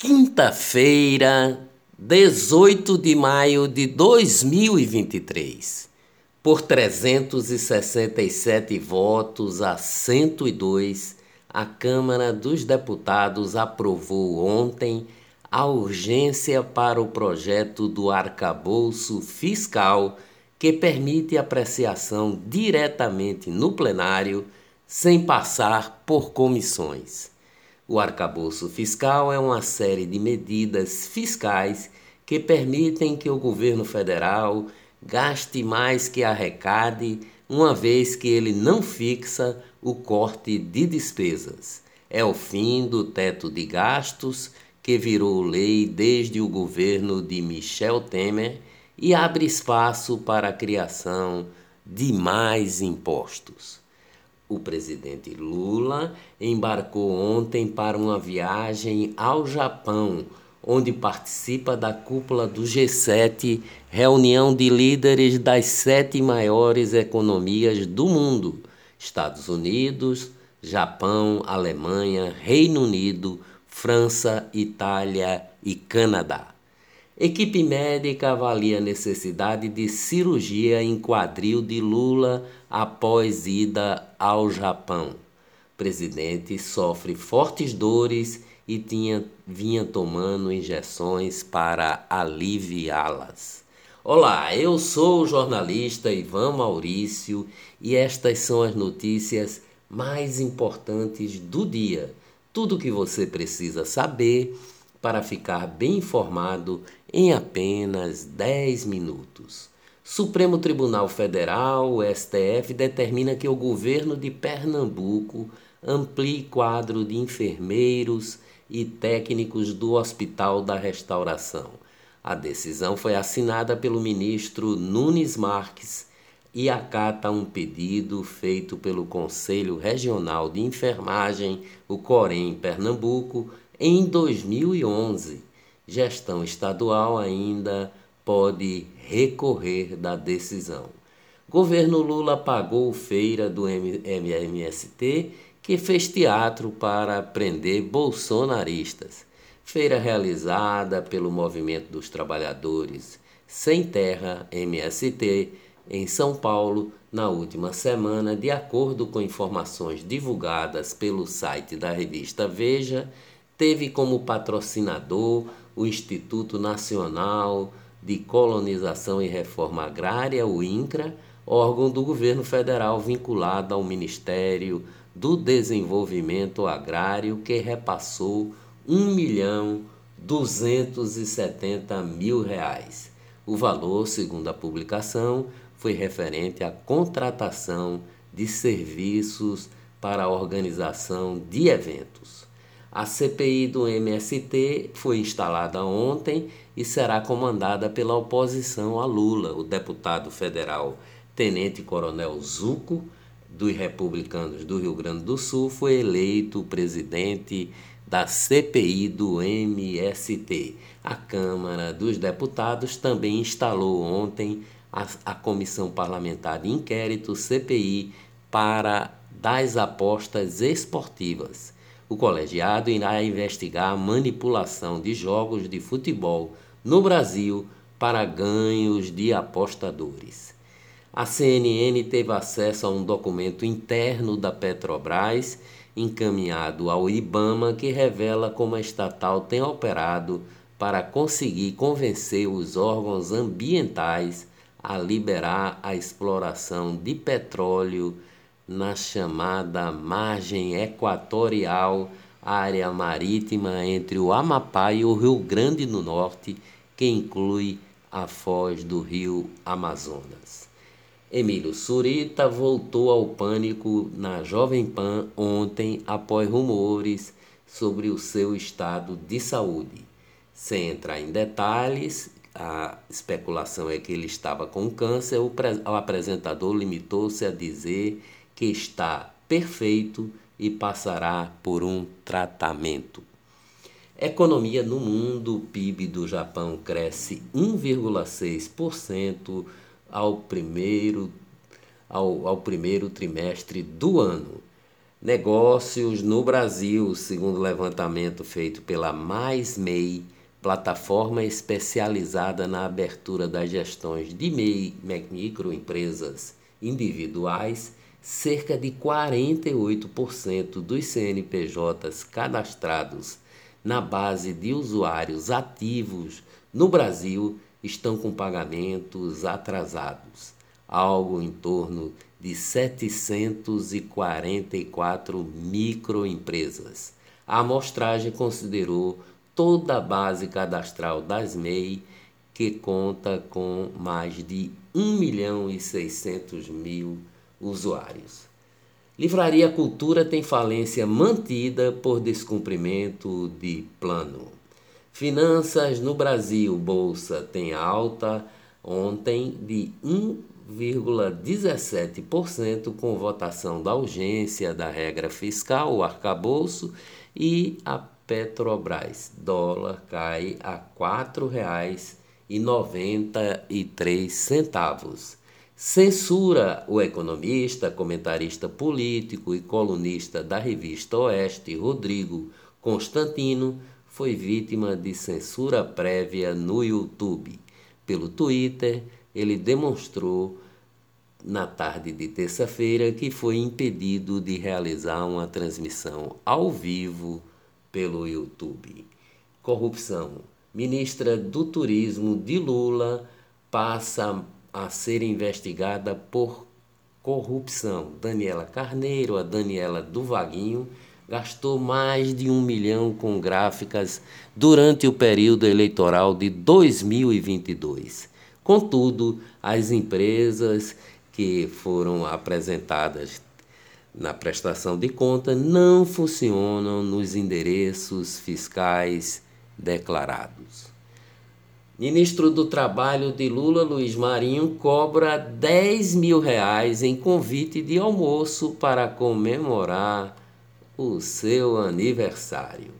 Quinta-feira, 18 de maio de 2023. Por 367 votos a 102, a Câmara dos Deputados aprovou ontem a urgência para o projeto do arcabouço fiscal que permite apreciação diretamente no plenário sem passar por comissões. O arcabouço fiscal é uma série de medidas fiscais que permitem que o governo federal gaste mais que arrecade, uma vez que ele não fixa o corte de despesas. É o fim do teto de gastos, que virou lei desde o governo de Michel Temer e abre espaço para a criação de mais impostos. O presidente Lula embarcou ontem para uma viagem ao Japão, onde participa da cúpula do G7, reunião de líderes das sete maiores economias do mundo: Estados Unidos, Japão, Alemanha, Reino Unido, França, Itália e Canadá. Equipe médica avalia a necessidade de cirurgia em quadril de Lula após ida ao Japão. Presidente sofre fortes dores e tinha, vinha tomando injeções para aliviá-las. Olá, eu sou o jornalista Ivan Maurício e estas são as notícias mais importantes do dia. Tudo o que você precisa saber para ficar bem informado em apenas 10 minutos. Supremo Tribunal Federal, STF, determina que o governo de Pernambuco amplie quadro de enfermeiros e técnicos do Hospital da Restauração. A decisão foi assinada pelo ministro Nunes Marques e acata um pedido feito pelo Conselho Regional de Enfermagem, o COREM Pernambuco, em 2011, gestão estadual ainda pode recorrer da decisão. Governo Lula pagou feira do MMST que fez teatro para prender bolsonaristas. Feira realizada pelo Movimento dos Trabalhadores Sem Terra, MST, em São Paulo, na última semana, de acordo com informações divulgadas pelo site da revista Veja teve como patrocinador o Instituto Nacional de Colonização e Reforma Agrária, o INCRA, órgão do governo federal vinculado ao Ministério do Desenvolvimento Agrário, que repassou 1 milhão 270 mil reais. O valor, segundo a publicação, foi referente à contratação de serviços para a organização de eventos. A CPI do MST foi instalada ontem e será comandada pela oposição a Lula. O deputado federal Tenente Coronel Zuco, dos Republicanos do Rio Grande do Sul, foi eleito presidente da CPI do MST. A Câmara dos Deputados também instalou ontem a, a Comissão Parlamentar de Inquérito CPI para das apostas esportivas. O colegiado irá investigar a manipulação de jogos de futebol no Brasil para ganhos de apostadores. A CNN teve acesso a um documento interno da Petrobras encaminhado ao IBAMA que revela como a estatal tem operado para conseguir convencer os órgãos ambientais a liberar a exploração de petróleo na chamada margem equatorial, área marítima entre o Amapá e o Rio Grande do Norte, que inclui a foz do rio Amazonas. Emílio Surita voltou ao pânico na Jovem Pan ontem após rumores sobre o seu estado de saúde. Sem entrar em detalhes, a especulação é que ele estava com câncer, o, o apresentador limitou-se a dizer que está perfeito e passará por um tratamento. Economia no mundo, o PIB do Japão cresce 1,6% ao primeiro, ao, ao primeiro trimestre do ano. negócios no Brasil, segundo levantamento feito pela Mais MEI, plataforma especializada na abertura das gestões de microempresas individuais, cerca de 48% dos CNPJs cadastrados na base de usuários ativos no Brasil estão com pagamentos atrasados, algo em torno de 744 microempresas. A amostragem considerou toda a base cadastral das MEI, que conta com mais de 1 milhão e 600 mil usuários. Livraria Cultura tem falência mantida por descumprimento de plano. Finanças no Brasil, Bolsa tem alta ontem de 1,17% com votação da urgência da regra fiscal, o arcabouço, e a Petrobras. Dólar cai a R$ 4,93. Censura o economista, comentarista político e colunista da revista Oeste, Rodrigo Constantino, foi vítima de censura prévia no YouTube. Pelo Twitter, ele demonstrou na tarde de terça-feira que foi impedido de realizar uma transmissão ao vivo pelo YouTube. Corrupção. Ministra do Turismo de Lula passa a ser investigada por corrupção. Daniela Carneiro, a Daniela do Vaguinho, gastou mais de um milhão com gráficas durante o período eleitoral de 2022. Contudo, as empresas que foram apresentadas na prestação de conta não funcionam nos endereços fiscais declarados. Ministro do Trabalho de Lula, Luiz Marinho, cobra 10 mil reais em convite de almoço para comemorar o seu aniversário.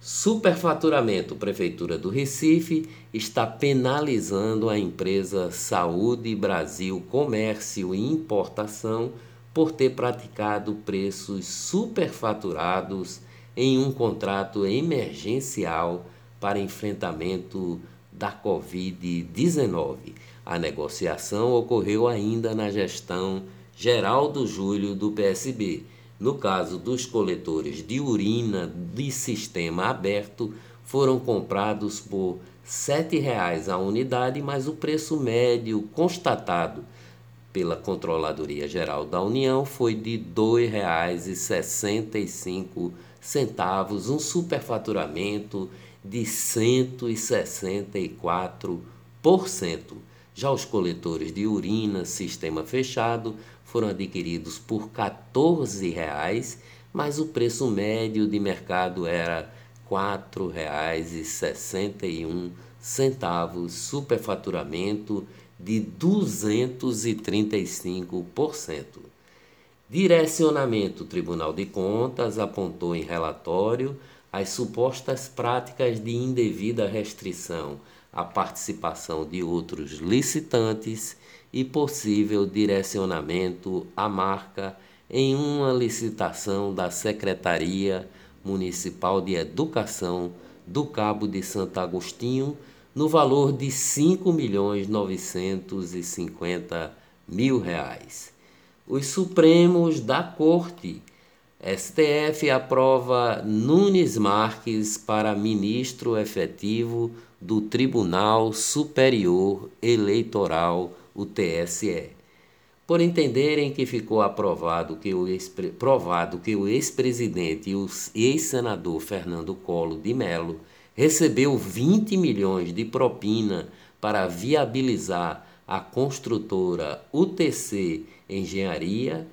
Superfaturamento. Prefeitura do Recife está penalizando a empresa Saúde Brasil Comércio e Importação por ter praticado preços superfaturados em um contrato emergencial para enfrentamento da Covid-19. A negociação ocorreu ainda na gestão Geraldo Júlio do PSB. No caso dos coletores de urina de sistema aberto, foram comprados por R$ 7,00 a unidade, mas o preço médio constatado pela Controladoria Geral da União foi de R$ 2,65, um superfaturamento de 164%. Já os coletores de urina sistema fechado foram adquiridos por R$ 14,00, mas o preço médio de mercado era R$ 4,61, superfaturamento de 235%. Direcionamento Tribunal de Contas apontou em relatório as supostas práticas de indevida restrição à participação de outros licitantes e possível direcionamento à marca em uma licitação da Secretaria Municipal de Educação do Cabo de Santo Agostinho no valor de 5 milhões 950 mil reais. Os Supremos da Corte STF aprova Nunes Marques para ministro efetivo do Tribunal Superior Eleitoral, o TSE. Por entenderem que ficou aprovado que o provado que o ex-presidente e o ex-senador Fernando Collor de Mello recebeu 20 milhões de propina para viabilizar a construtora UTC Engenharia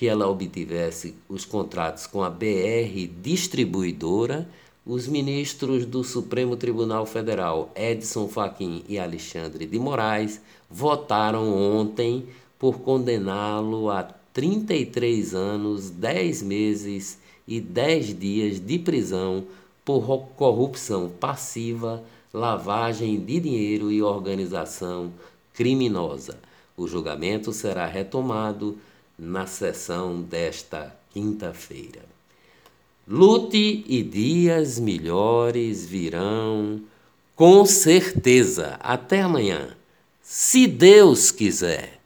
que ela obtivesse os contratos com a BR Distribuidora, os ministros do Supremo Tribunal Federal, Edson Fachin e Alexandre de Moraes, votaram ontem por condená-lo a 33 anos, 10 meses e 10 dias de prisão por corrupção passiva, lavagem de dinheiro e organização criminosa. O julgamento será retomado na sessão desta quinta-feira. Lute e dias melhores virão, com certeza. Até amanhã, se Deus quiser.